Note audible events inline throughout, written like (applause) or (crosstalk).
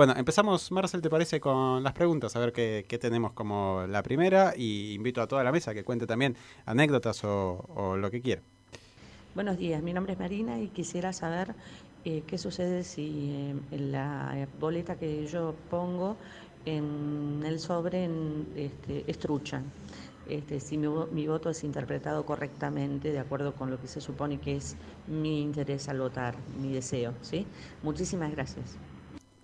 Bueno, empezamos, Marcel, ¿te parece con las preguntas? A ver qué, qué tenemos como la primera y invito a toda la mesa que cuente también anécdotas o, o lo que quiera. Buenos días, mi nombre es Marina y quisiera saber eh, qué sucede si eh, la boleta que yo pongo en el sobre en, este. Este, si mi, mi voto es interpretado correctamente de acuerdo con lo que se supone que es mi interés al votar, mi deseo. ¿sí? Muchísimas gracias.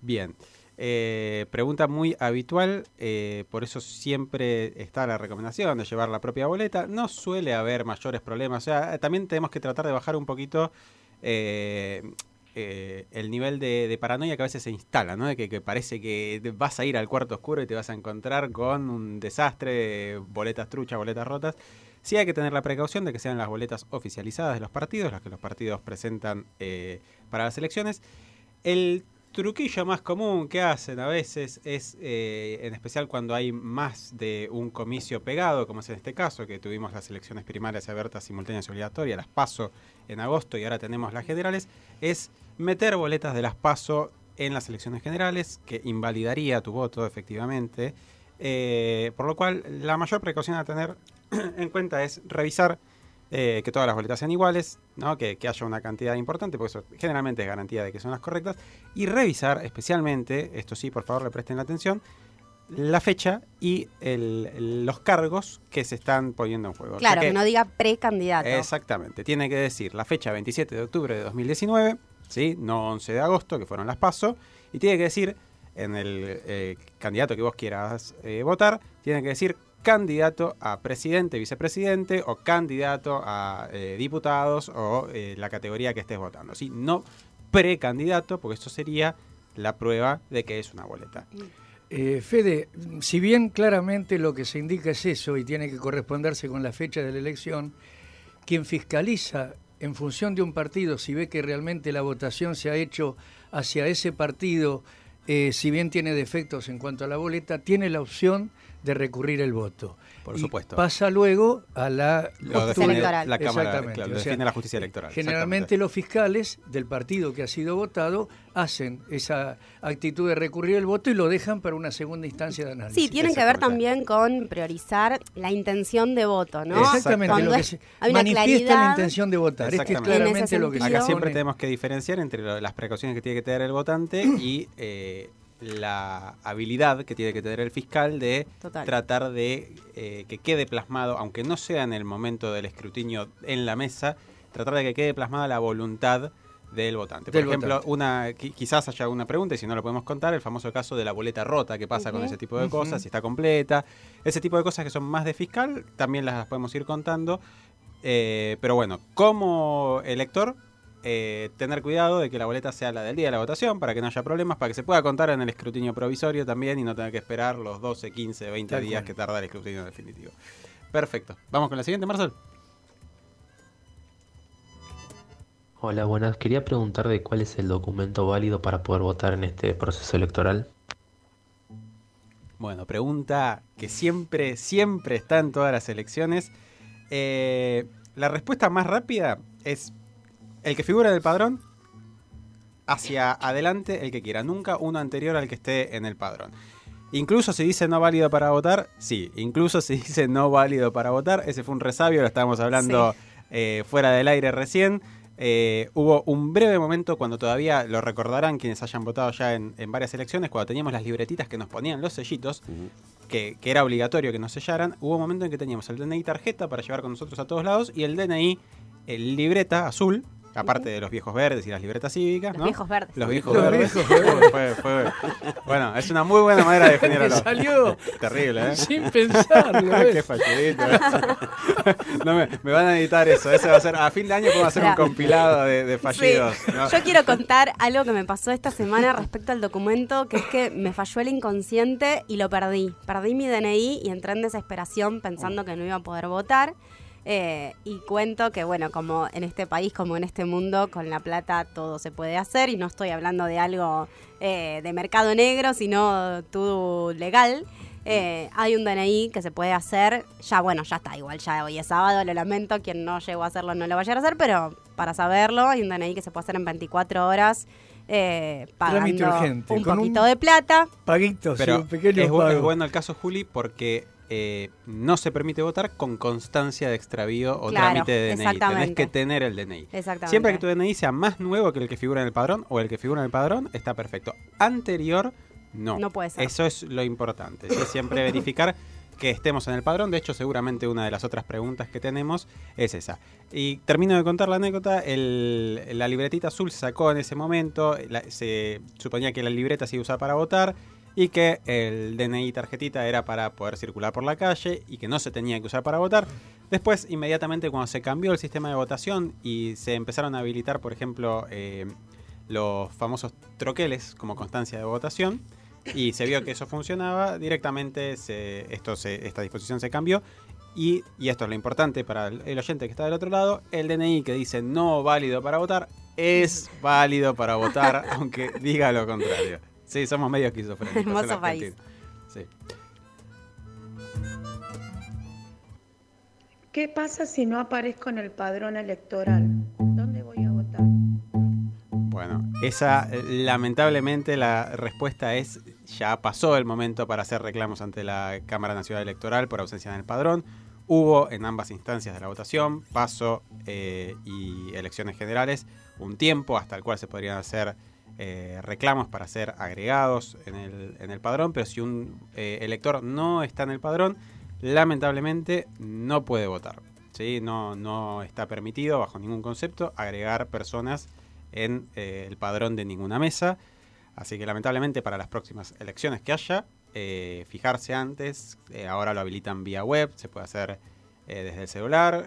Bien. Eh, pregunta muy habitual, eh, por eso siempre está la recomendación de llevar la propia boleta. No suele haber mayores problemas. O sea, eh, también tenemos que tratar de bajar un poquito el nivel de, paranoia que a veces se instala, ¿no? De que, que parece que vas a ir al cuarto oscuro y te vas a encontrar con un desastre, boletas truchas, boletas rotas. Sí hay que tener la precaución de que sean las boletas oficializadas de los partidos, las que los partidos presentan para las elecciones. El truquillo más común que hacen a veces es, eh, en especial cuando hay más de un comicio pegado, como es en este caso, que tuvimos las elecciones primarias abiertas, simultáneas y obligatorias, las PASO en agosto y ahora tenemos las generales, es meter boletas de las PASO en las elecciones generales, que invalidaría tu voto efectivamente. Eh, por lo cual, la mayor precaución a tener (clears throat) en cuenta es revisar eh, que todas las boletas sean iguales, ¿no? que, que haya una cantidad importante, porque eso generalmente es garantía de que son las correctas, y revisar especialmente, esto sí, por favor, le presten la atención, la fecha y el- los cargos que se están poniendo en juego. O sea Claro, que no diga precandidato. Exactamente, tiene que decir la fecha 27 de octubre de 2019, ¿sí? no 11 de agosto, que fueron las PASO, y tiene que decir en el eh, candidato que vos quieras eh, votar, tiene que decir candidato a presidente, vicepresidente o candidato a eh, diputados o eh, la categoría que estés votando. ¿sí? No precandidato, porque eso sería la prueba de que es una boleta. Eh, Fede, si bien claramente lo que se indica es eso y tiene que corresponderse con la fecha de la elección, quien fiscaliza en función de un partido, si ve que realmente la votación se ha hecho hacia ese partido, si bien tiene defectos en cuanto a la boleta, tiene la opción de recurrir el voto. Por Y supuesto. Pasa luego a la define electoral. la Cámara, Exactamente, claro, lo o sea, define la justicia electoral. Generalmente los fiscales del partido que ha sido votado hacen esa actitud de recurrir el voto y lo dejan para una segunda instancia de análisis. Sí, tienen que ver también con priorizar la intención de voto, ¿no? Exactamente, Cuando lo que se hay una manifiesta la intención de votar. Es que es Exactamente. En claramente ese lo que se sentido- Acá siempre tenemos que diferenciar entre las precauciones que tiene que tener el votante y eh, la habilidad que tiene que tener el fiscal de Total. tratar de eh, que quede plasmado, aunque no sea en el momento del escrutinio en la mesa, tratar de que quede plasmada la voluntad del votante. Por ejemplo, votante. una qui- quizás haya una pregunta y si no lo podemos contar, el famoso caso de la boleta rota, que pasa con ese tipo de cosas, si está completa, ese tipo de cosas que son más de fiscal, también las podemos ir contando. Eh, pero bueno, como elector, eh, tener cuidado de que la boleta sea la del día de la votación para que no haya problemas, para que se pueda contar en el escrutinio provisorio también y no tener que esperar los 12, 15, 20 Tal días cual. que tarda el escrutinio definitivo. Perfecto. Vamos con la siguiente, Marcel. Hola, buenas. Quería preguntar de cuál es el documento válido para poder votar en este proceso electoral. Bueno, pregunta que siempre, siempre está en todas las elecciones. Eh, la respuesta más rápida es el que figura en el padrón hacia adelante el que quiera, nunca uno anterior al que esté en el padrón. Incluso si dice no válido para votar, sí, incluso si (laughs) dice no válido para votar, ese fue un resabio, lo estábamos hablando eh, fuera del aire recién. Eh, hubo un breve momento cuando todavía lo recordarán quienes hayan votado ya en, en varias elecciones, cuando teníamos las libretitas que nos ponían los sellitos, que, que era obligatorio que nos sellaran. Hubo un momento en que teníamos el DNI tarjeta para llevar con nosotros a todos lados y el DNI, el libreta azul, aparte de los viejos verdes y las libretas cívicas, Los ¿no? viejos verdes. Los viejos Los verdes. viejos verdes. Fue- fue- bueno, es una muy buena manera de (laughs) definir a Que los... salió Terrible, ¿eh? sin pensarlo. (laughs) Qué fachudito. no me, me van a editar eso. Ese va a ser a fin de año podemos hacer un compilado de, de fallidos. Sí. ¿no? Yo quiero contar algo que me pasó esta semana respecto al documento, que es que me falló el inconsciente y lo perdí. Perdí mi DNI y entré en desesperación pensando que no iba a poder votar. Eh, y cuento que, bueno, como en este país, como en este mundo, con la plata todo se puede hacer. Y no estoy hablando de algo eh, de mercado negro, sino todo legal. Eh, hay un DNI que se puede hacer. Ya, bueno, ya está. Igual ya hoy es sábado, lo lamento. Quien no llegó a hacerlo no lo vaya a hacer, pero para saberlo, hay un DNI que se puede hacer en 24 horas. eh, pagando urgente, un con un- poquito de plata. Paguitos, Pero un pequeño es, es bueno el caso Juli porque eh, no se permite votar con constancia de extravío o Claro, trámite de DNI. Tenés que tener el DNI. Exactamente. Siempre que tu DNI sea más nuevo que el que figura en el padrón o el que figura en el padrón, está perfecto. Anterior, no. No puede ser. Eso es lo importante. ¿sí? Siempre (laughs) verificar que estemos en el padrón. De hecho, seguramente una de las otras preguntas que tenemos es esa. Y termino de contar la anécdota. El- la libretita azul se sacó en ese momento. la- se suponía que la libreta se iba a usar para votar y que el DNI tarjetita era para poder circular por la calle y que no se tenía que usar para votar. Después, inmediatamente cuando se cambió el sistema de votación y se empezaron a habilitar, por ejemplo, eh, los famosos troqueles como constancia de votación, y se vio que eso funcionaba, directamente se, esto se- esta disposición se cambió. Y, y esto es lo importante para el, el oyente que está del otro lado, el DNI que dice no válido para votar, es (laughs) válido para votar, aunque diga lo contrario. Sí, somos medio esquizofrénicos. (laughs) Hermoso país. Sí. ¿Qué pasa si no aparezco en el padrón electoral? ¿Dónde voy a votar? Bueno, esa eh, lamentablemente la respuesta es ya pasó el momento para hacer reclamos ante la Cámara Nacional Electoral por ausencia en el padrón. Hubo en ambas instancias de la votación, paso eh, y elecciones generales, un tiempo hasta el cual se podrían hacer eh, reclamos para ser agregados en el, en el padrón, pero si un eh, elector no está en el padrón, lamentablemente no puede votar. ¿sí? No, no está permitido bajo ningún concepto agregar personas en eh, el padrón de ninguna mesa. Así que lamentablemente para las próximas elecciones que haya, fijarse antes, ahora lo habilitan vía web, se puede hacer desde el celular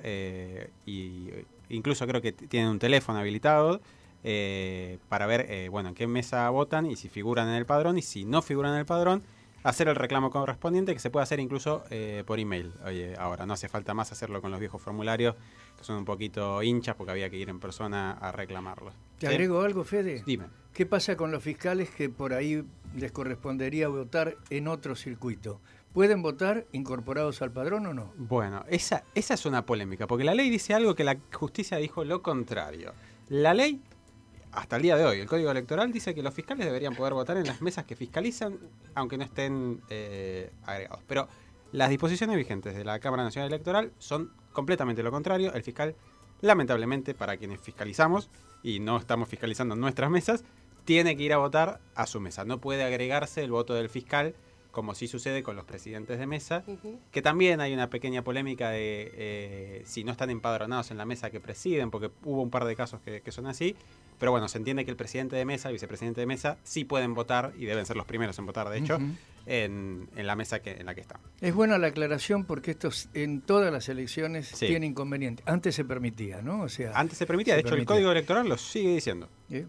y incluso creo que tienen un teléfono habilitado eh, para ver eh, bueno en qué mesa votan y si figuran en el padrón y si no figuran en el padrón hacer el reclamo correspondiente que se puede hacer incluso eh, por email. Oye, ahora no hace falta más hacerlo con los viejos formularios que son un poquito hinchas porque había que ir en persona a reclamarlos. ¿Te ¿Sí? agrego algo, Fede? Dime. ¿Qué pasa con los fiscales que por ahí les correspondería votar en otro circuito? ¿Pueden votar incorporados al padrón o no? Bueno, esa, esa es una polémica, porque la ley dice algo que la justicia dijo lo contrario. La ley, hasta el día de hoy, el Código Electoral dice que los fiscales deberían poder votar en las mesas que fiscalizan, aunque no estén eh, agregados. Pero las disposiciones vigentes de la Cámara Nacional Electoral son completamente lo contrario. El fiscal, lamentablemente, para quienes fiscalizamos y no estamos fiscalizando nuestras mesas, tiene que ir a votar a su mesa. No puede agregarse el voto del fiscal, como sí sucede con los presidentes de mesa, que también hay una pequeña polémica de eh, si no están empadronados en la mesa que presiden, porque hubo un par de casos que, que son así. Pero bueno, se entiende que el presidente de mesa, el vicepresidente de mesa, sí pueden votar y deben ser los primeros en votar, de hecho, en, en la mesa que, en la que están. Es buena la aclaración porque esto es- en todas las elecciones Sí. tiene inconveniente. Antes se permitía, ¿no? O sea, Antes se permitía, Se de hecho, permitía. el Código Electoral lo sigue diciendo. ¿eh?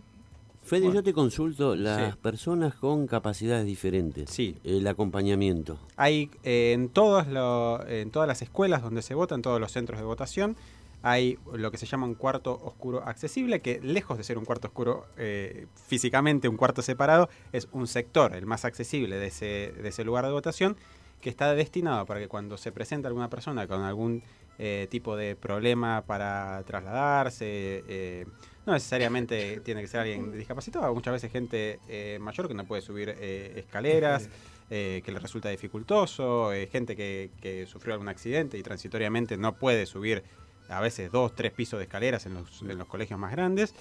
Fede, Bueno. yo te consulto, las Sí. personas con capacidades diferentes, Sí. el acompañamiento. Hay eh, en, todos lo- en todas las escuelas donde se vota, en todos los centros de votación, hay lo que se llama un cuarto oscuro accesible, que lejos de ser un cuarto oscuro eh, físicamente, un cuarto separado, es un sector, el más accesible de ese, de ese lugar de votación, que está destinado para que cuando se presenta alguna persona con algún eh, tipo de problema para trasladarse, eh, no necesariamente (laughs) tiene que ser alguien discapacitado, muchas veces gente eh, mayor que no puede subir escaleras, que le resulta dificultoso, gente que, que sufrió algún accidente y transitoriamente no puede subir a veces dos, tres pisos de escaleras en los, en los colegios más grandes.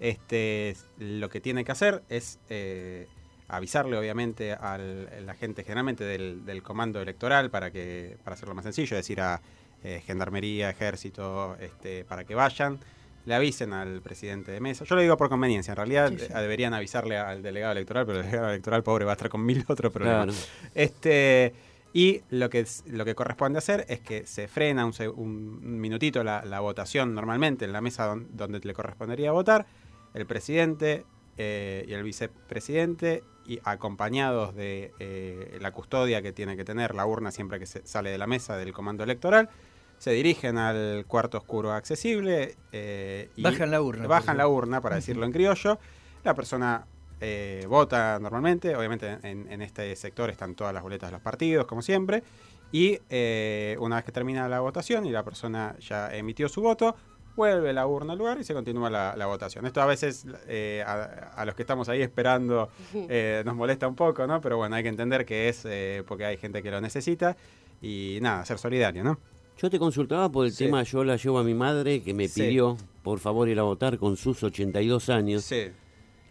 Este, lo que tiene que hacer es avisarle obviamente a la gente generalmente del, del comando electoral para que para hacerlo más sencillo, decir a eh, gendarmería, ejército, este, para que vayan, le avisen al presidente de mesa. Yo lo digo por conveniencia, en realidad Sí, sí. eh, deberían avisarle al delegado electoral, pero el delegado electoral pobre va a estar con mil (laughs) otros problemas. Claro. Este, y lo que, lo que corresponde hacer es que se frena un, minutito la, la votación normalmente en la mesa don- donde le correspondería votar. El presidente eh, y el vicepresidente, y acompañados de eh, la custodia que tiene que tener la urna siempre que se sale de la mesa del comando electoral, se dirigen al cuarto oscuro accesible. eh, y Bajan la urna, Bajan la urna, para decirlo en criollo. La persona eh, vota normalmente, obviamente en, en este sector están todas las boletas de los partidos, como siempre, y una vez que termina la votación y la persona ya emitió su voto, vuelve la urna al lugar y se continúa la, la votación. Esto a veces eh, a, a los que estamos ahí esperando (laughs) eh, nos molesta un poco, ¿no? Pero bueno, hay que entender que es eh, porque hay gente que lo necesita y nada, ser solidario, ¿no? Yo te consultaba por el Sí. tema, yo la llevo a mi madre que me Sí. pidió, por favor, ir a votar con sus 82 años. Sí,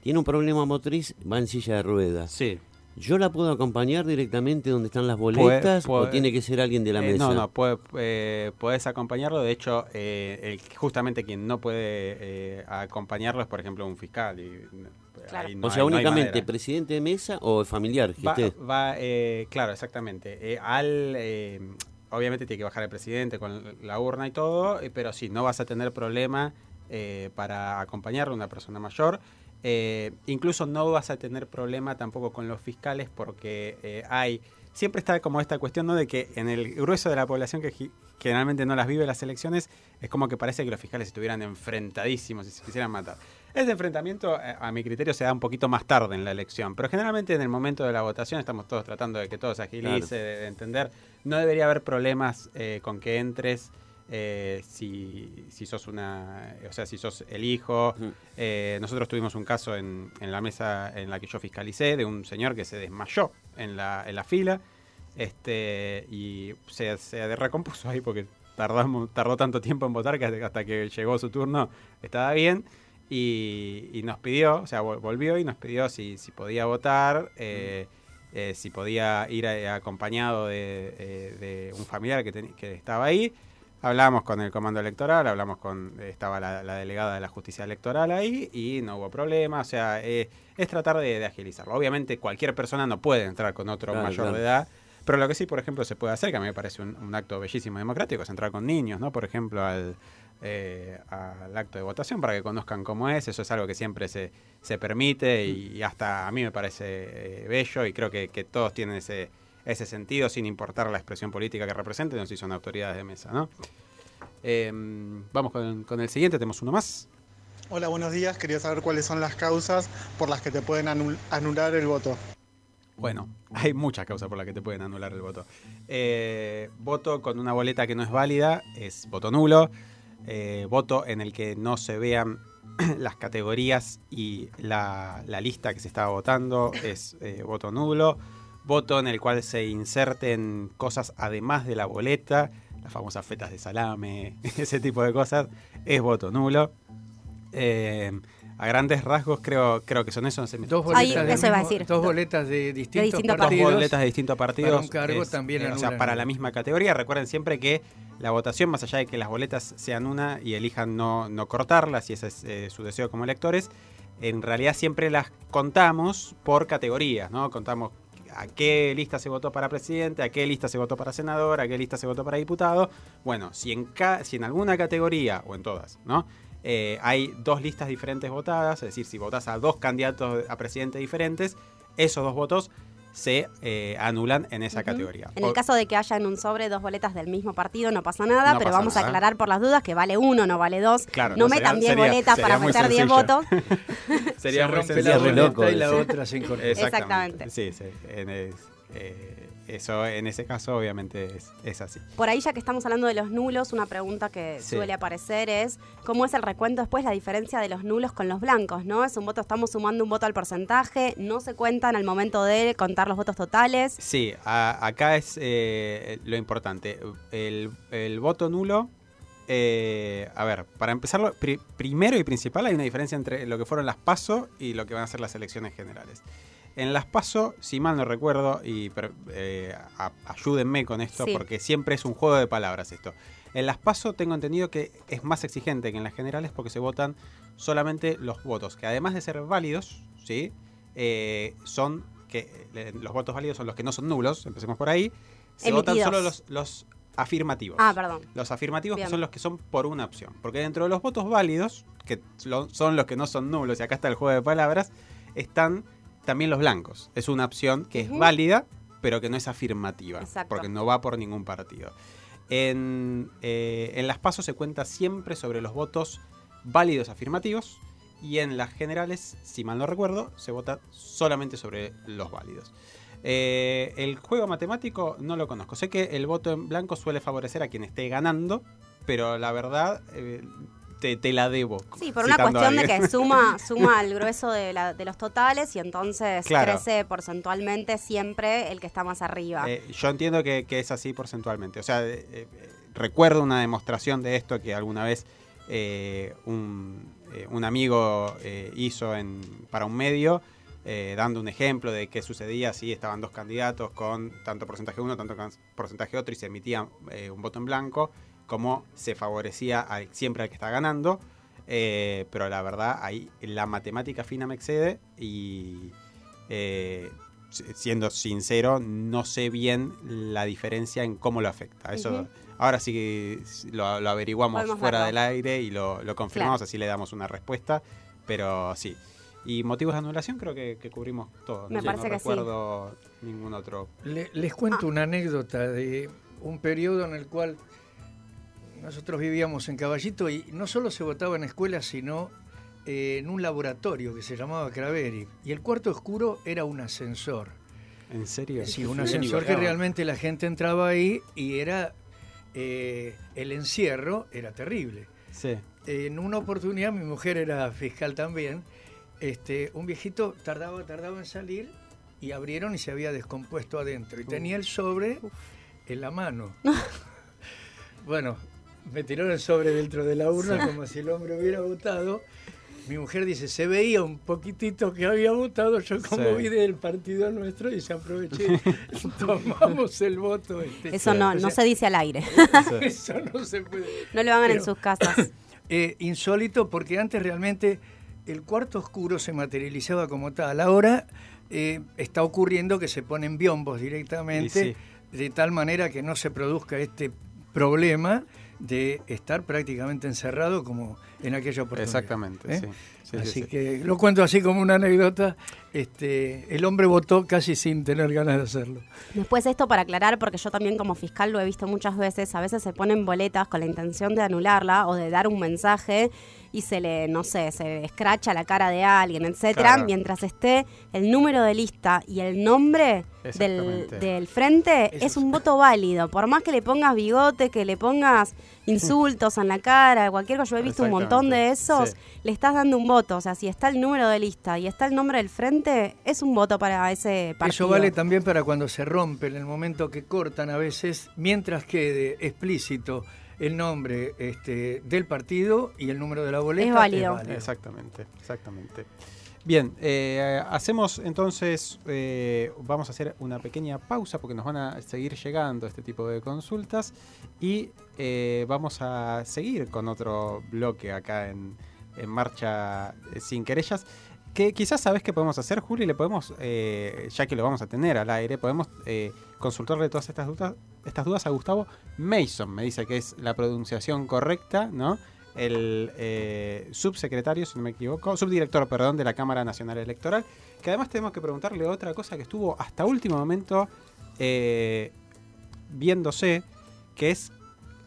Tiene un problema motriz, va en silla de ruedas. sí. ¿Yo la puedo acompañar directamente donde están las boletas puede- o tiene que ser alguien de la Eh, mesa? no, no, puede, eh, podés acompañarlo. De hecho, eh, el- justamente quien no puede eh, acompañarlo es, por ejemplo, un fiscal. Y, Claro. no o sea, hay- únicamente presidente de mesa o familiar. que Va, va, eh, claro, exactamente. Eh, al, eh, obviamente tiene que bajar el presidente con la urna y todo, pero sí, no vas a tener problema eh, para acompañarlo a una persona mayor. Eh, incluso no vas a tener problema tampoco con los fiscales porque eh, hay... Siempre está como esta cuestión ¿no? de que en el grueso de la población que generalmente no las vive las elecciones, es como que parece que los fiscales estuvieran enfrentadísimos y se quisieran matar. Ese enfrentamiento, eh, a mi criterio, se da un poquito más tarde en la elección, pero generalmente en el momento de la votación estamos todos tratando de que todo se agilice, Claro. de entender. No debería haber problemas eh, con que entres eh, si, si sos una, o sea, si sos el hijo. Eh, nosotros tuvimos un caso en, en la mesa en la que yo fiscalicé de un señor que se desmayó en la, en la fila este y se, se recompuso ahí porque tardamos, tardó tanto tiempo en votar que hasta- que llegó su turno estaba bien y, y nos pidió, o sea, vol- volvió y nos pidió si, si podía votar, eh, eh, si podía ir acompañado de, de un familiar que, teni- que estaba ahí. Hablamos con el comando electoral, hablamos con, estaba la, la delegada de la justicia electoral ahí y no hubo problema, o sea, eh, es tratar de, de agilizarlo. Obviamente cualquier persona no puede entrar con otro Claro, mayor claro. de edad, pero lo que sí, por ejemplo, se puede hacer, que a mí me parece un, un acto bellísimo democrático, es entrar con niños, ¿no? Por ejemplo, al, eh, al acto de votación para que conozcan cómo es, eso es algo que siempre se, se permite y, hasta a mí me parece eh, bello y creo que, que todos tienen ese, ese sentido sin importar la expresión política que representen o si son autoridades de mesa, ¿no? Eh, vamos con, con el siguiente, tenemos uno más. Hola, buenos días. Quería saber cuáles son las causas por las que te pueden anul- anular el voto. Bueno, hay muchas causas por las que te pueden anular el voto. Eh, voto con una boleta que no es válida es voto nulo. Eh, voto en el que no se vean (clears throat) las categorías y la, la lista que se estaba votando es eh, voto nulo. Voto en el cual se inserten cosas además de la boleta, las famosas fetas de salame, (laughs) ese tipo de cosas, es voto nulo. Eh, a grandes rasgos creo, creo que son eso. no se me- Dos Ahí, boletas, del eso iba a decir. dos boletas de distintos, distintos dos partidos. boletas de distintos partidos. Para un cargo también eh, o sea, para la misma categoría. Recuerden siempre que la votación, más allá de que las boletas sean una y elijan no, no cortarlas, y ese es eh, su deseo como electores, en realidad siempre las contamos por categorías, ¿no? Contamos a qué lista se votó para presidente, a qué lista se votó para senador, a qué lista se votó para diputado. Bueno, si en, si en alguna categoría, o en todas, ¿no? Eh, hay dos listas diferentes votadas, es decir, si votás a dos candidatos a presidente diferentes, esos dos votos se eh, anulan en esa categoría. En el caso de que haya en un sobre dos boletas del mismo partido, no pasa nada, No pero pasa vamos a aclarar por las dudas que vale uno, no vale dos. Claro, no, no, metan sería- 10 sería- boletas sería para meter 10 sencillo. votos. (laughs) sería se muy rompe sencillo. la boleta y la otra se incorpora. Exactamente. Exactamente. Sí, sí. En eh, eso en ese caso obviamente es, es así. Por ahí, ya que estamos hablando de los nulos, una pregunta que Sí. suele aparecer es: ¿cómo es el recuento después, la diferencia de los nulos con los blancos? ¿No? Es un voto, estamos sumando un voto al porcentaje, no se cuentan al momento de contar los votos totales. Sí, a- acá es eh, lo importante. El, el voto nulo. eh, a ver, para empezarlo, pri- primero y principal hay una diferencia entre lo que fueron las PASO y lo que van a ser las elecciones generales. En las PASO, si mal no recuerdo, y eh, a- ayúdenme con esto Sí. porque siempre es un juego de palabras esto. En las PASO tengo entendido que es más exigente que en las generales porque se votan solamente los votos que además de ser válidos, ¿sí? Eh, son que eh, los votos válidos son los que no son nulos, empecemos por ahí. Se votan solo los, los afirmativos. Ah, perdón. Los afirmativos Bien. que son los que son por una opción. Porque dentro de los votos válidos, que son los que no son nulos, y acá está el juego de palabras, están también los blancos. Es una opción que es válida, pero que no es afirmativa. Exacto. Porque no va por ningún partido. En, eh, en las pasos se cuenta siempre sobre los votos válidos afirmativos. Y en las generales, si mal no recuerdo, se vota solamente sobre los válidos. Eh, el juego matemático no lo conozco. Sé que el voto en blanco suele favorecer a quien esté ganando, pero la verdad, eh, te, te la debo. Sí, por una cuestión de que suma, (laughs) suma al grueso de, la- de los totales y entonces Claro. crece porcentualmente siempre el que está más arriba. Eh, yo entiendo que, que es así porcentualmente. O sea, eh, eh, recuerdo una demostración de esto que alguna vez un, un amigo hizo en, para un medio, eh, dando un ejemplo de qué sucedía si estaban dos candidatos con tanto porcentaje uno, tanto porcentaje otro y se emitía eh, un voto en blanco, cómo se favorecía siempre al que está ganando. Eh, pero la verdad, ahí la matemática fina me excede y eh, si- siendo sincero, no sé bien la diferencia en cómo lo afecta. Eso ahora sí que lo, lo averiguamos Podemos fuera verlo. del aire y lo, lo confirmamos, Claro. así le damos una respuesta. Pero sí. Y motivos de anulación creo que, que cubrimos todo. Me no, parece no que sí. recuerdo ningún otro. Le- les cuento una anécdota de un periodo en el cual nosotros vivíamos en Caballito y no solo se votaba en escuelas, sino eh, en un laboratorio que se llamaba Craveri. Y el cuarto oscuro era un ascensor. ¿En serio? Sí, un ascensor que realmente la gente entraba ahí y era eh, el encierro era terrible. Sí. En una oportunidad, mi mujer era fiscal también, este, un viejito tardaba, tardaba en salir y abrieron y se había descompuesto adentro. Y tenía el sobre en la mano. (laughs) bueno, me tiraron el sobre dentro de la urna como si el hombre hubiera votado. Mi mujer dice, se veía un poquitito que había votado, yo como Sí. vi del partido nuestro y se aproveché, (laughs) tomamos el voto. este. Eso no, O no se dice al aire. (laughs) Eso no se puede. No lo hagan en sus casas. (coughs) Eh, insólito porque antes realmente el cuarto oscuro se materializaba como tal. Ahora eh, está ocurriendo que se ponen biombos directamente, de tal manera que no se produzca este problema de estar prácticamente encerrado como en aquella oportunidad. Exactamente, ¿eh? sí. Sí, sí, así sí. que lo cuento así como una anécdota. Este, el hombre votó casi sin tener ganas de hacerlo. Después esto para aclarar, porque yo también como fiscal lo he visto muchas veces, a veces se ponen boletas con la intención de anularla o de dar un mensaje y se le, no sé, se escracha la cara de alguien, etcétera, Claro. mientras esté el número de lista y el nombre del, del frente, Eso es sí. un voto válido. Por más que le pongas bigote, que le pongas (laughs) insultos en la cara, cualquier cosa, yo he visto un montón de esos, le estás dando un voto. O sea, si está el número de lista y está el nombre del frente, es un voto para ese partido. Eso vale también para cuando se rompe, en el momento que cortan a veces, mientras quede explícito el nombre este, del partido y el número de la boleta. Es válido. Exactamente, exactamente. Bien, eh, hacemos entonces, eh, vamos a hacer una pequeña pausa porque nos van a seguir llegando este tipo de consultas y eh, vamos a seguir con otro bloque acá en, en Marcha eh, Sin Querellas. Que quizás sabes qué podemos hacer, Juli, le podemos, eh, ya que lo vamos a tener al aire, podemos eh, consultarle todas estas dudas, estas dudas a Gustavo Mason. Me dice que es la pronunciación correcta, ¿no? el eh, subsecretario, si no me equivoco, subdirector, perdón, de la Cámara Nacional Electoral, que además tenemos que preguntarle otra cosa que estuvo hasta último momento eh, viéndose, que es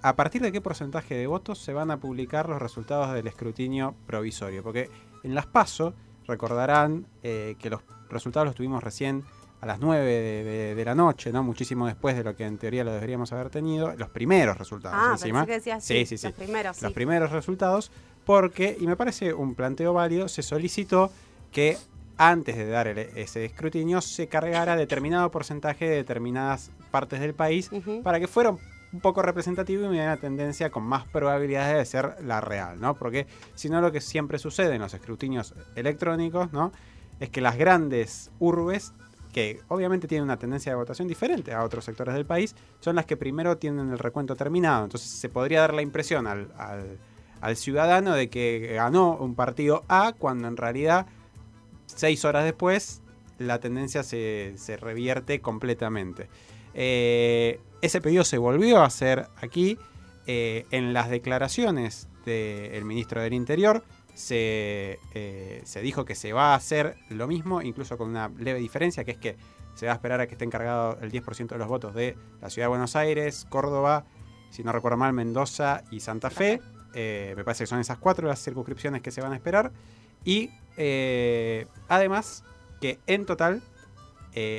a partir de qué porcentaje de votos se van a publicar los resultados del escrutinio provisorio. Porque en las PASO, recordarán eh, que los resultados los tuvimos recién a las 9 de, de- de la noche, ¿no? Muchísimo después de lo que en teoría lo deberíamos haber tenido. Los primeros resultados Ah, encima. que decías Sí, sí, sí, sí. los primeros, sí. Los primeros resultados, porque, y me parece un planteo válido, se solicitó que antes de dar el- ese escrutinio se cargara determinado porcentaje de determinadas partes del país para que fuera un poco representativo y me una tendencia con más probabilidades de ser la real, ¿no? Porque si no lo que siempre sucede en los escrutinios electrónicos, ¿no? Es que las grandes urbes, que obviamente tienen una tendencia de votación diferente a otros sectores del país, son las que primero tienen el recuento terminado. Entonces se podría dar la impresión al, ciudadano de que ganó un partido A cuando en realidad seis horas después la tendencia se, se revierte completamente. Eh, ese pedido se volvió a hacer aquí eh, en las declaraciones del ministro del Interior. Se, eh, se dijo que se va a hacer lo mismo, incluso con una leve diferencia, que es que se va a esperar a que esté encargado el 10% de los votos de la ciudad de Buenos Aires, Córdoba, si no recuerdo mal, Mendoza y Santa Fe. Eh, me parece que son esas cuatro las circunscripciones que se van a esperar. Y eh, además que en total,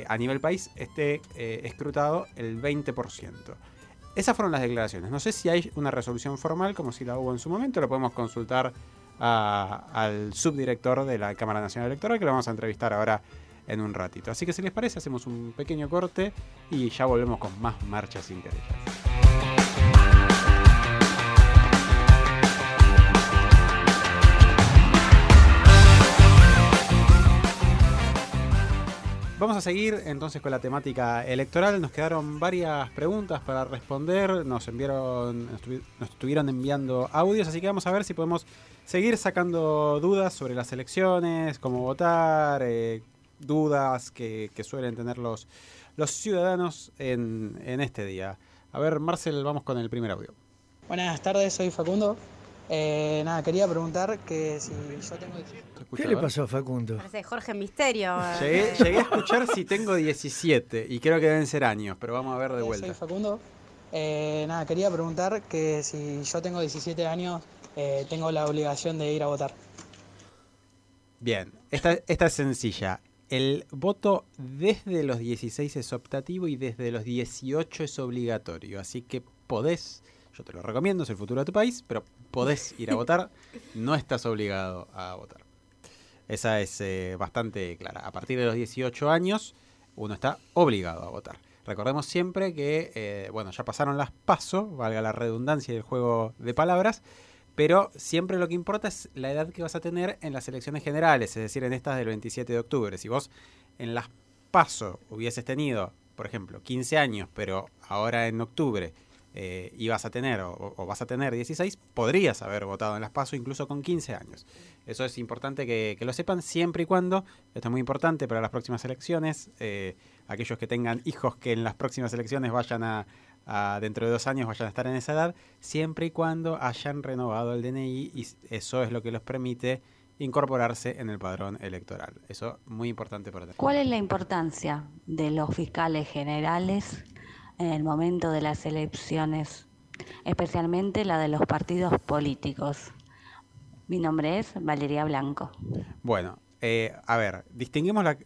a nivel país, esté escrutado el 20%. esas fueron las declaraciones. No sé si hay una resolución formal como si la hubo en su momento, lo podemos consultar al subdirector de la Cámara Nacional Electoral que lo vamos a entrevistar ahora en un ratito. Así que si les parece hacemos un pequeño corte y ya volvemos con más marchas querellas. Vamos a seguir entonces con la temática electoral. Nos quedaron varias preguntas para responder. Nos enviaron, nos estuvieron enviando audios, así que vamos a ver si podemos seguir sacando dudas sobre las elecciones, cómo votar, eh, dudas que, que suelen tener los, los ciudadanos en, en este día. A ver, Marcel, vamos con el primer audio. Buenas tardes, soy Facundo. Eh, nada, quería preguntar que si yo tengo... ¿Qué le pasó a Facundo? Parece Jorge Misterio. Llegué, llegué a escuchar si tengo 17 y creo que deben ser años, pero vamos a ver de Soy vuelta. Facundo. Eh, nada, quería preguntar que si yo tengo 17 años, eh, tengo la obligación de ir a votar. Bien, esta, esta es sencilla. El voto desde los 16 es optativo y desde los 18 es obligatorio. Así que podés, yo te lo recomiendo, es el futuro de tu país, pero podés ir a votar, no estás obligado a votar. Esa es eh, bastante clara. A partir de los 18 años, uno está obligado a votar. Recordemos siempre que, eh, bueno, ya pasaron las paso, valga la redundancia del juego de palabras, pero siempre lo que importa es la edad que vas a tener en las elecciones generales, es decir, en estas del 27 de octubre. Si vos en las PASO hubieses tenido, por ejemplo, 15 años, pero ahora en octubre eh, ibas a tener o, o vas a tener 16, podrías haber votado en las PASO incluso con 15 años. Eso es importante que, que lo sepan siempre y cuando, esto es muy importante para las próximas elecciones, eh, aquellos que tengan hijos que en las próximas elecciones vayan a, a- dentro de dos años vayan a estar en esa edad, siempre y cuando hayan renovado el DNI y eso es lo que los permite incorporarse en el padrón electoral. Eso muy importante para tener. ¿Cuál es la importancia de los fiscales generales en el momento de las elecciones, especialmente la de los partidos políticos? Mi nombre es Valeria Blanco. Bueno, eh, a ver, distinguimos la-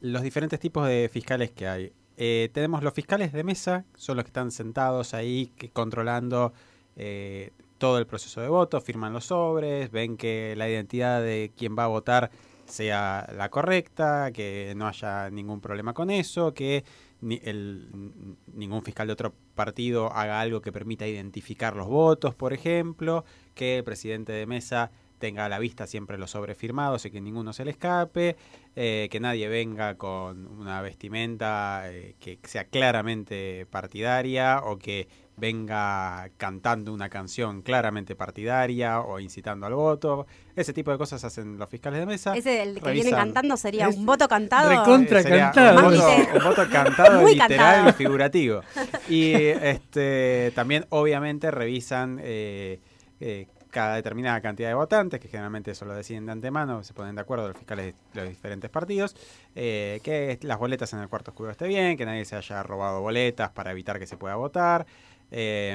los diferentes tipos de fiscales que hay. Eh, tenemos los fiscales de mesa, son los que están sentados ahí que, controlando eh, todo el proceso de voto, firman los sobres, ven que la identidad de quien va a votar sea la correcta, que no haya ningún problema con eso, que ningún fiscal de otro partido haga algo que permita identificar los votos, por ejemplo, que el presidente de mesa tenga a la vista siempre los sobres firmados y que ninguno se le escape, eh, que nadie venga con una vestimenta eh, que sea claramente partidaria o que venga cantando una canción claramente partidaria o incitando al voto. Ese tipo de cosas hacen los fiscales de mesa. Ese el que Revisan- viene cantando sería un voto cantado. recontra Eh, sería cantado. Un voto, un voto cantado (laughs) Muy literal cantado. y figurativo. Y este también obviamente revisan eh, eh, cada determinada cantidad de votantes, que generalmente eso lo deciden de antemano, se ponen de acuerdo los fiscales de los diferentes partidos, eh, que las boletas en el cuarto oscuro esté bien, que nadie se haya robado boletas para evitar que se pueda votar, eh,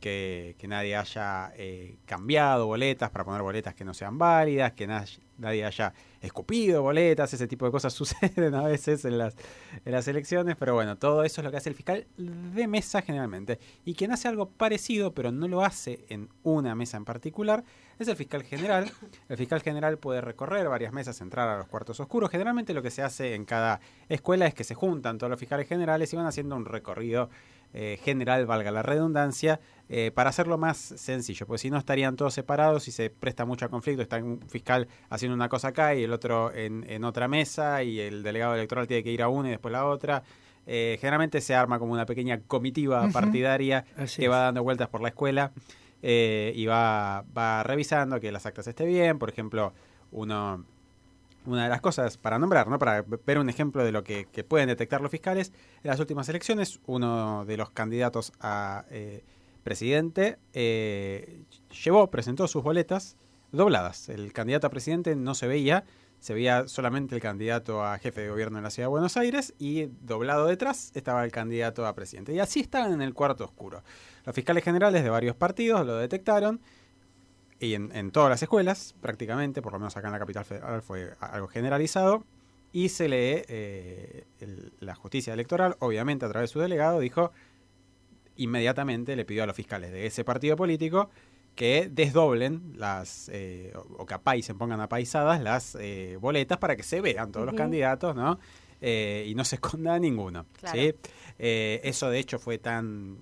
que, nadie haya eh, cambiado boletas para poner boletas que no sean válidas, que na- nadie haya escupido boletas, ese tipo de cosas (laughs) suceden a veces en las elecciones, pero bueno, todo eso es lo que hace el fiscal de mesa generalmente. Y quien hace algo parecido, pero no lo hace en una mesa en particular, es el fiscal general. El fiscal general puede recorrer varias mesas, entrar a los cuartos oscuros. Generalmente lo que se hace en cada escuela es que se juntan todos los fiscales generales y van haciendo un recorrido eh, general, valga la redundancia, eh, para hacerlo más sencillo, porque si no estarían todos separados y se presta mucho a conflicto. Está un fiscal haciendo una cosa acá y el otro en, en otra mesa y el delegado electoral tiene que ir a una y después a la otra. Eh, generalmente se arma como una pequeña comitiva partidaria Así que es. va dando vueltas por la escuela eh, y va, va revisando que las actas estén bien. Por ejemplo, uno, una de las cosas para nombrar, ¿no? para ver un ejemplo de lo que, pueden detectar los fiscales, en las últimas elecciones, uno de los candidatos a eh, presidente eh, llevó, presentó sus boletas dobladas. El candidato a presidente no se veía, se veía solamente el candidato a jefe de gobierno en la ciudad de Buenos Aires y doblado detrás estaba el candidato a presidente. Y así estaban en el cuarto oscuro. Los fiscales generales de varios partidos lo detectaron y en, en todas las escuelas, prácticamente, por lo menos acá en la capital federal fue algo generalizado, y se lee eh, el- la justicia electoral, obviamente a través de su delegado, dijo, inmediatamente le pidió a los fiscales de ese partido político que desdoblen las eh, o, o que apaisen, pongan apaisadas las eh, boletas para que se vean todos los candidatos, ¿no? Eh, y no se esconda (laughs) ninguno. Claro. ¿sí? Eh, eso de hecho fue tan,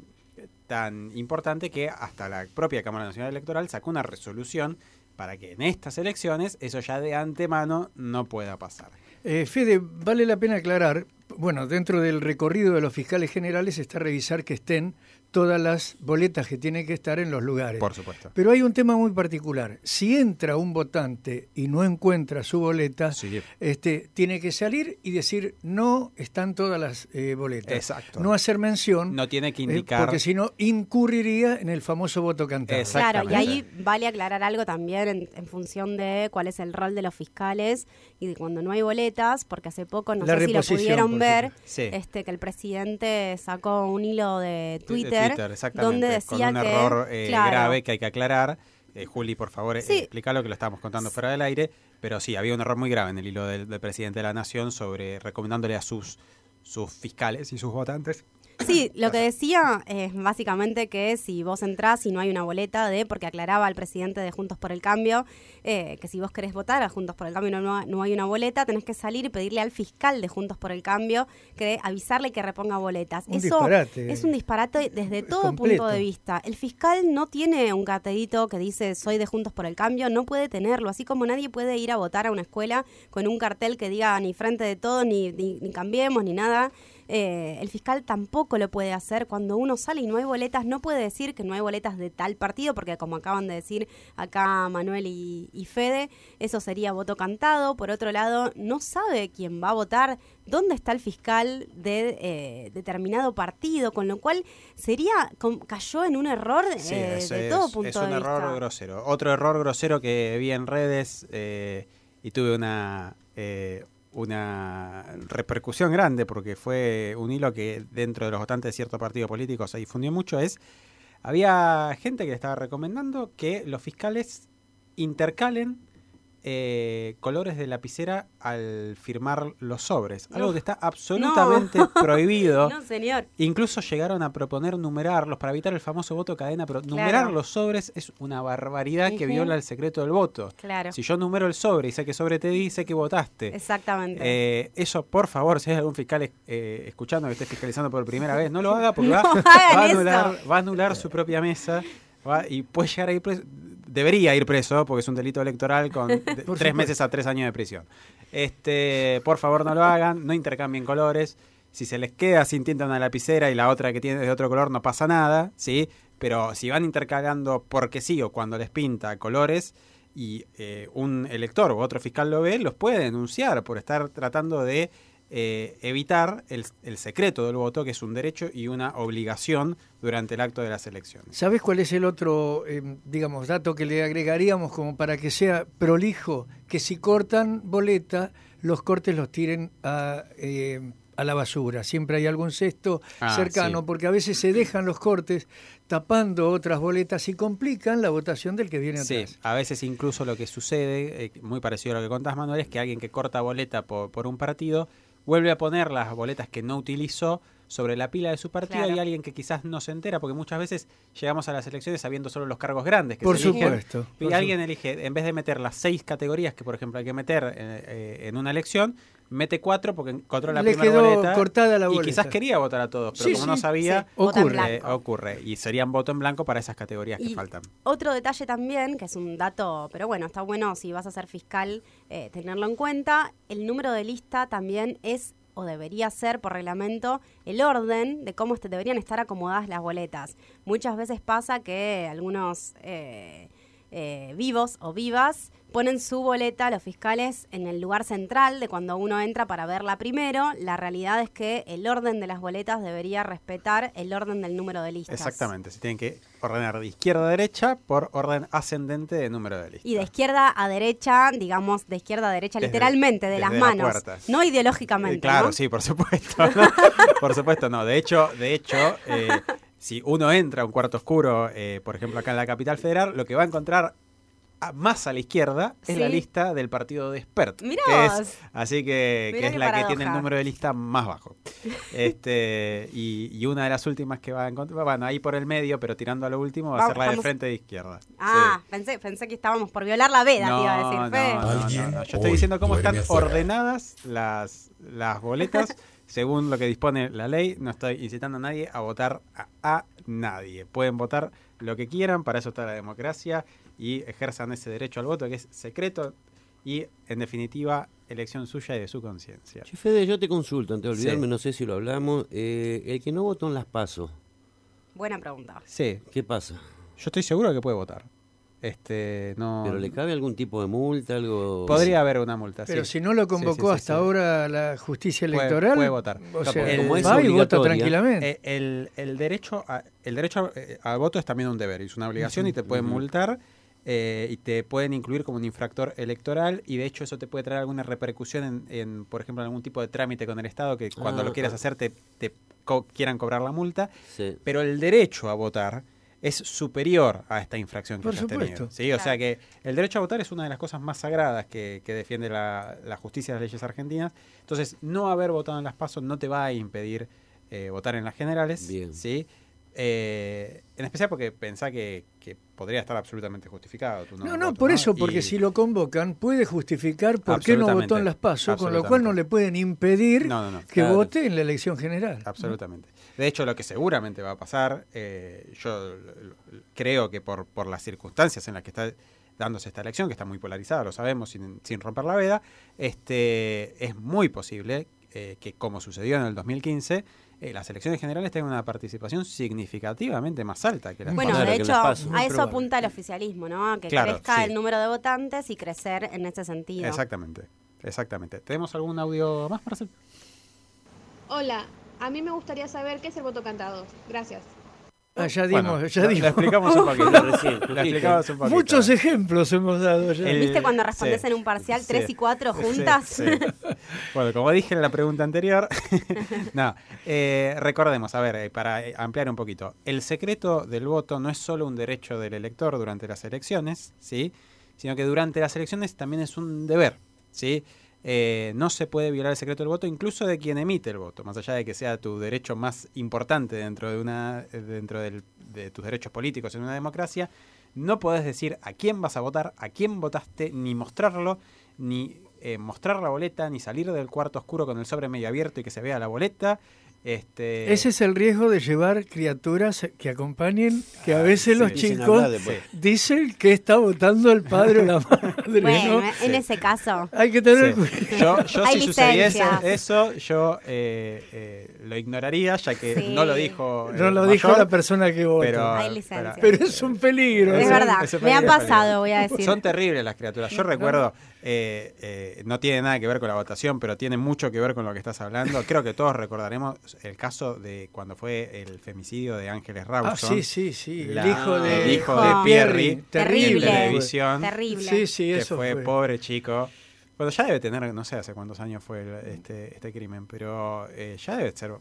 tan importante que hasta la propia Cámara Nacional Electoral sacó una resolución para que en estas elecciones eso ya de antemano no pueda pasar. Eh, Fede, vale la pena aclarar, bueno, dentro del recorrido de los fiscales generales está revisar que estén todas las boletas que tienen que estar en los lugares. Por supuesto. Pero hay un tema muy particular. Si entra un votante y no encuentra su boleta, Sí. este, tiene que salir y decir no están todas las eh, boletas. Exacto. No hacer mención. No tiene que eh, indicar. porque si no, incurriría en el famoso voto cantado. Claro, y ahí vale aclarar algo también en, en función de cuál es el rol de los fiscales y de cuando no hay boletas, porque hace poco, no La sé si lo pudieron ver. Sí. este que el presidente sacó un hilo de De Twitter, exactamente, donde decía con un que error eh, claro, grave que hay que aclarar. Eh, Juli, por favor, eh, Sí. explícalo que lo estábamos contando fuera del aire, pero sí, había un error muy grave en el hilo del, del presidente de la Nación sobre recomendándole a sus, sus fiscales y sus votantes. Sí, lo que decía es básicamente que si vos entrás y no hay una boleta de, porque aclaraba al presidente de Juntos por el Cambio, eh, que si vos querés votar a Juntos por el Cambio y no, no, hay una boleta, tenés que salir y pedirle al fiscal de Juntos por el Cambio que avisarle que reponga boletas. Un Eso disparate. es un disparate desde todo completo. punto de vista. El fiscal no tiene un cartelito que dice soy de Juntos por el Cambio, no puede tenerlo, así como nadie puede ir a votar a una escuela con un cartel que diga ni frente de todo, ni, ni, ni cambiemos, ni nada. Eh, el fiscal tampoco lo puede hacer. Cuando uno sale y no hay boletas, no puede decir que no hay boletas de tal partido, porque como acaban de decir acá Manuel y, y Fede, eso sería voto cantado. Por otro lado, no sabe quién va a votar, dónde está el fiscal de eh, determinado partido, con lo cual sería cayó en un error eh, es, de es- todo punto es un de error vista. grosero. Otro error grosero que vi en redes eh, y tuve una, eh, una repercusión grande porque fue un hilo que dentro de los votantes de cierto partido político se difundió mucho es, había gente que le estaba recomendando que los fiscales intercalen eh, colores de lapicera al firmar los sobres. Algo que está absolutamente (laughs) prohibido. No, señor. Incluso llegaron a proponer numerarlos para evitar el famoso voto cadena, pero numerar los sobres es una barbaridad que viola el secreto del voto. Claro. Si yo numero el sobre y sé que sobre te dice que votaste. Exactamente. Eh, eso, por favor, si hay algún fiscal eh, escuchando que esté fiscalizando por primera vez, no lo haga porque (laughs) va, a, anular, va a anular su propia mesa va- y puede llegar a ir preso. Debería ir preso porque es un delito electoral con (laughs) de- tres meses a tres años de prisión. Este, por favor, no lo hagan, no intercambien colores. Si se les queda sin tinta una lapicera y la otra que tiene de otro color, no pasa nada, ¿sí? Pero si van intercalando porque sí o cuando les pinta colores y eh, un elector u otro fiscal lo ve, los puede denunciar por estar tratando de eh, evitar el, el secreto del voto, que es un derecho y una obligación durante el acto de las elecciones. ¿Sabes cuál es el otro, eh, digamos, dato que le agregaríamos como para que sea prolijo? Que si cortan boleta, los cortes los tiren a, eh, a la basura. Siempre hay algún cesto Ah, cercano, sí. porque a veces se dejan los cortes tapando otras boletas y complican la votación del que viene Sí, atrás. a veces incluso lo que sucede, eh, muy parecido a lo que contás Manuel, es que alguien que corta boleta por, por un partido vuelve a poner las boletas que no utilizó sobre la pila de su partido Claro. y alguien que quizás no se entera, porque muchas veces llegamos a las elecciones sabiendo solo los cargos grandes que Por se eligen, supuesto, Y por alguien elige, en vez de meter las seis categorías que, por ejemplo, hay que meter eh, eh, en una elección, mete cuatro porque encontró la Le primera quedó boleta. cortada la Y quizás quería votar a todos, pero Sí, como no sabía, sí. Ocurre, blanco. ocurre. Y serían voto en blanco para esas categorías que faltan. Otro detalle también, que es un dato, pero bueno, está bueno si vas a ser fiscal eh, tenerlo en cuenta, el número de lista también es o debería ser por reglamento el orden de cómo este- deberían estar acomodadas las boletas. Muchas veces pasa que algunos eh, eh, vivos o vivas ponen su boleta, los fiscales, en el lugar central de cuando uno entra para verla primero. La realidad es que el orden de las boletas debería respetar el orden del número de listas. Exactamente, se tienen que ordenar de izquierda a derecha por orden ascendente de número de lista. Y de izquierda a derecha, digamos, de izquierda a derecha, Desde- literalmente, de las desde manos. no ideológicamente. Eh, claro, ¿no? sí, por supuesto. (laughs) por supuesto, no. De hecho, de hecho, eh, (laughs) si uno entra a un cuarto oscuro, eh, por ejemplo, acá en la capital federal, lo que va a encontrar a- más a la izquierda es la lista del partido de Spert. Mirá que es, así que, que es la que tiene el número de lista más bajo. (laughs) Este, y, y una de las últimas que va a encontrar, bueno, ahí por el medio, pero tirando a lo último, va a ser la de estamos- frente de izquierda. Ah, pensé, pensé que estábamos por violar la veda, te iba a decir. No, Fe. no, no, no. Yo estoy diciendo cómo están ordenadas las, las boletas (laughs) según lo que dispone la ley. No estoy incitando a nadie a votar a, a nadie. Pueden votar lo que quieran, para eso está la democracia y ejerzan ese derecho al voto que es secreto y, en definitiva, elección suya y de su conciencia. Che, Fede, yo te consulto, antes de Sí. olvidarme, no sé si lo hablamos. eh, el que no votó en las pasos, Buena pregunta. Sí, ¿qué pasa? yo estoy seguro que puede votar. Este, no. ¿Pero le cabe algún tipo de multa, algo...? Podría haber una multa. Pero sí. si no lo Sí, sí, convocó sí, hasta sí. ahota la justicia Puede- electoral, puede votar. o sea, porque como es va y vota tranquilamente. Eh, el, el derecho a, el derecho a- eh, al voto es también un deber, es una obligación y te pueden multar eh, y te pueden incluir como un infractor electoral y de hecho eso te puede traer alguna repercusión en, en, por ejemplo, en algún tipo de trámite con el Estado que cuando Ah, lo quieras ah. hacer te, te co- quieran cobrar la multa, Sí. pero el derecho a votar es superior a esta infracción que Por hayas tenido. ¿sí? O sea que el derecho a votar es una de las cosas más sagradas que, que defiende la, la justicia de las leyes argentinas. Entonces, no haber votado en las pasos no te va a impedir eh, votar en las generales. Bien. ¿sí? Eh, en especial porque pensá que, que podría estar absolutamente justificado. tu No, no, voto, por eso, porque Y- si lo convocan, puede justificar por qué no votó en las pasos, con lo cual no le pueden impedir No, que Claro. vote en la elección general. Absolutamente. De hecho, lo que seguramente va a pasar, eh, yo creo que por, por las circunstancias en las que está dándose esta elección, que está muy polarizada, lo sabemos, sin, sin romper la veda, este, es muy posible eh, que, como sucedió en el 2015, eh, las elecciones generales tengan una participación significativamente más alta que las Bueno, de hecho, a eso probable. apunta el oficialismo, ¿no? A que Claro, crezca sí. el número de votantes y crecer en ese sentido. Exactamente, exactamente. ¿Tenemos algún audio más, Marcel? Hola, a mí me gustaría saber qué es el voto cantado. Gracias. Ah, ya Bueno, dimos, ya dimos. Lo explicamos un poquito. (laughs) Recién, justito. explicamos un poquito. Muchos ejemplos hemos dado ya. El- ¿Viste cuando respondes sí, en un parcial sí, 3 y 4 sí, juntas? sí. Bueno, como dije en la pregunta anterior, (laughs) no, eh, recordemos, a ver, eh, para eh, ampliar un poquito, el secreto del voto no es solo un derecho del elector durante las elecciones, ¿sí? sino que durante las elecciones también es un deber, ¿sí? Eh, no se puede violar el secreto del voto, incluso de quien emite el voto, más allá de que sea tu derecho más importante dentro de una, eh, dentro de tus derechos políticos en una democracia. No podés decir a quién vas a votar, a quién votaste, ni mostrarlo, ni eh, mostrar la boleta, ni salir del cuarto oscuro con el sobre medio abierto y que se vea la boleta. Este, Ese es el riesgo de llevar criaturas que acompañen, que a veces sí. los chicos dicen que está votando el padre o la madre. Bueno, ¿no? en ese caso. Hay que tener Sí. cuidado. Yo, yo Hay si sucediese eso, yo eh, eh, lo ignoraría, ya que Sí. no lo dijo. No lo dijo la persona que vota. Pero, Hay pero- es un peligro. Es ¿no? verdad, ese me han peligro, pasado, peligro. voy a decir. Son terribles las criaturas. Yo recuerdo, eh, eh, no tiene nada que ver con la votación, pero tiene mucho que ver con lo que estás hablando. Creo que todos recordaremos el caso de cuando fue el femicidio de Ángeles Rawson. Ah, sí, sí, sí. La- el hijo de, el hijo de Pierri, Terrible. en televisión. Terrible. Sí, sí, que eso fue, fue. pobre chico. Bueno, ya debe tener, no sé hace cuántos años fue el- este, este crimen, pero eh, ya debe ser,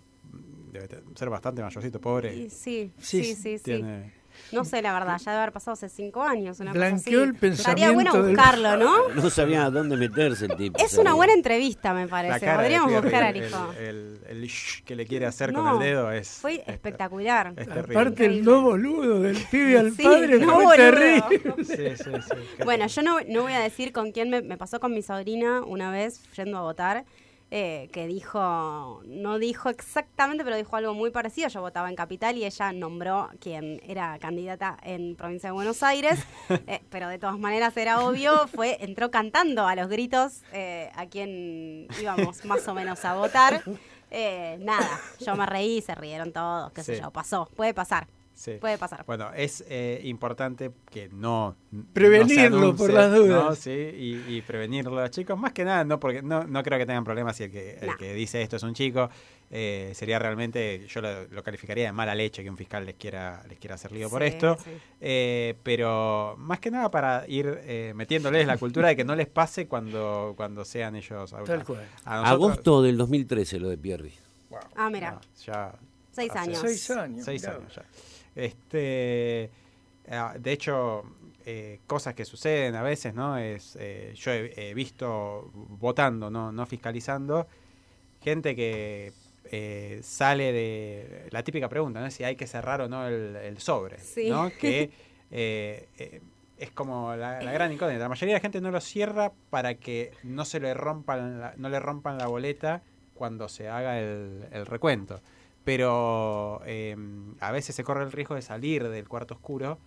debe ser bastante mayorcito, pobre. Sí, Sí, sí, sí, sí. Tiene, No sé, la verdad, ya debe haber pasado hace cinco años. Una cosa Blanqueó así. el Estaría bueno pensamiento del- buscarlo, ¿no? (laughs) No sabía a dónde meterse el tipo. Es sabía. una buena entrevista, me parece. Podríamos buscar al hijo. el- el- el shh que le quiere hacer No, con el dedo es Fue es- espectacular. es. Aparte el no boludo del pibe al Sí, padre no fue boludo. terrible. Sí, sí, sí. Bueno, yo no, no voy a decir con quién me, me pasó con mi sobrina una vez yendo a votar, eh, que dijo, no dijo exactamente, pero dijo algo muy parecido. Yo votaba en Capital y ella nombró quien era candidata en Provincia de Buenos Aires, (laughs) eh, pero de todas maneras era obvio, fue entró cantando a los gritos eh, a quien íbamos más o menos a votar. Nada, yo me reí, se rieron todos, qué sé Sí. yo, pasó, puede pasar, Sí. puede pasar. Bueno, es eh, importante que no Prevenirlo, no por las dudas. ¿no? Sí, y, y prevenirlo a los chicos. Más que nada, no porque no, no creo que tengan problemas si el que, el que dice esto es un chico. eh, sería realmente, yo lo, lo calificaría de mala leche que un fiscal les quiera, les quiera hacer lío por esto. sí. Eh, pero más que nada para ir eh, metiéndoles la cultura de que no les pase cuando, cuando sean ellos Tal adultos. cual. A nosotros- Agosto del 2013 lo de Pierri. Wow, Ah, mira. no, ya Seis años. Seis años. Seis años ya. Este, ah, de hecho, eh, cosas que suceden a veces, ¿no? Es, eh, yo he, he visto votando, no, no fiscalizando, gente que eh, sale de la típica pregunta, ¿no? Si hay que cerrar o no el, el sobre, Sí. ¿no? Que (laughs) eh, eh, es como la, la gran incógnita. La mayoría de la gente no lo cierra para que no se le rompan la, no le rompan la boleta cuando se haga el, el recuento. Pero eh, a veces se corre el riesgo de salir del cuarto oscuro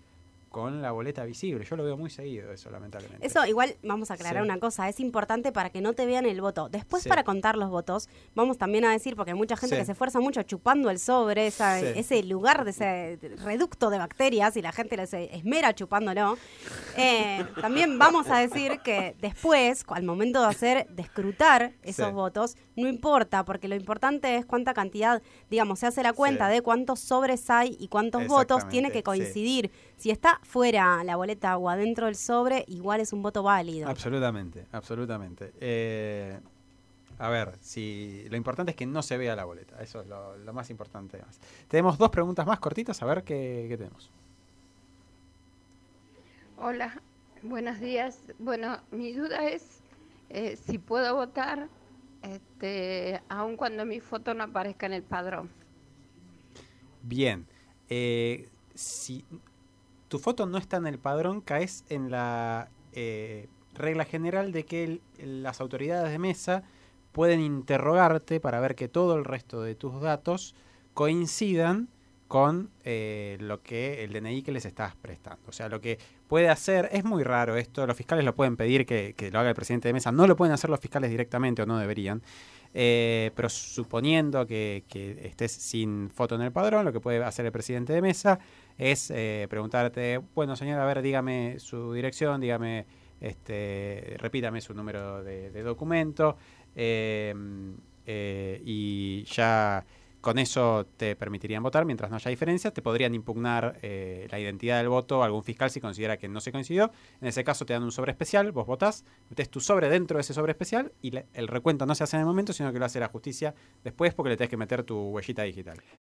con la boleta visible. Yo lo veo muy seguido eso, lamentablemente. Eso igual vamos a aclarar Sí. una cosa, es importante para que no te vean el voto. Después Sí. para contar los votos, vamos también a decir, porque hay mucha gente Sí. que se esfuerza mucho chupando el sobre, esa- ese lugar de ese reducto de bacterias y la gente se esmera chupándolo. Eh, también vamos a decir que después, al momento de hacer, de escrutar esos votos, no importa, porque lo importante es cuánta cantidad, digamos, se hace la cuenta de cuántos sobres hay y cuántos votos tiene que coincidir. Si está fuera la boleta o adentro del sobre, igual es un voto válido. Absolutamente, absolutamente. Eh, a ver, si lo importante es que no se vea la boleta, eso es lo, lo más importante. Tenemos dos preguntas más cortitas, a ver qué, qué tenemos. Hola, buenos días. Bueno, mi duda es eh, si puedo votar este, aun cuando mi foto no aparezca en el padrón. Bien, eh, si tu foto no está en el padrón, caes en la eh, regla general de que las autoridades de mesa pueden interrogarte para ver que todo el resto de tus datos coincidan con eh, lo que el DNI que les estás prestando. O sea, lo que puede hacer, es muy raro esto, los fiscales lo pueden pedir que, lo haga el presidente de mesa, no lo pueden hacer los fiscales directamente o no deberían, eh, pero suponiendo que estés sin foto en el padrón, lo que puede hacer el presidente de mesa es eh, preguntarte, bueno señora, a ver, dígame su dirección, dígame, este, repítame su número de, documento, eh, eh, y ya con eso te permitirían votar mientras no haya diferencias. Te podrían impugnar eh, la identidad del voto a algún fiscal si considera que no se coincidió. En ese caso te dan un sobre especial, vos votás, metés tu sobre dentro de ese sobre especial y el recuento no se hace en el momento, sino que lo hace la justicia después porque le tenés que meter tu huellita digital.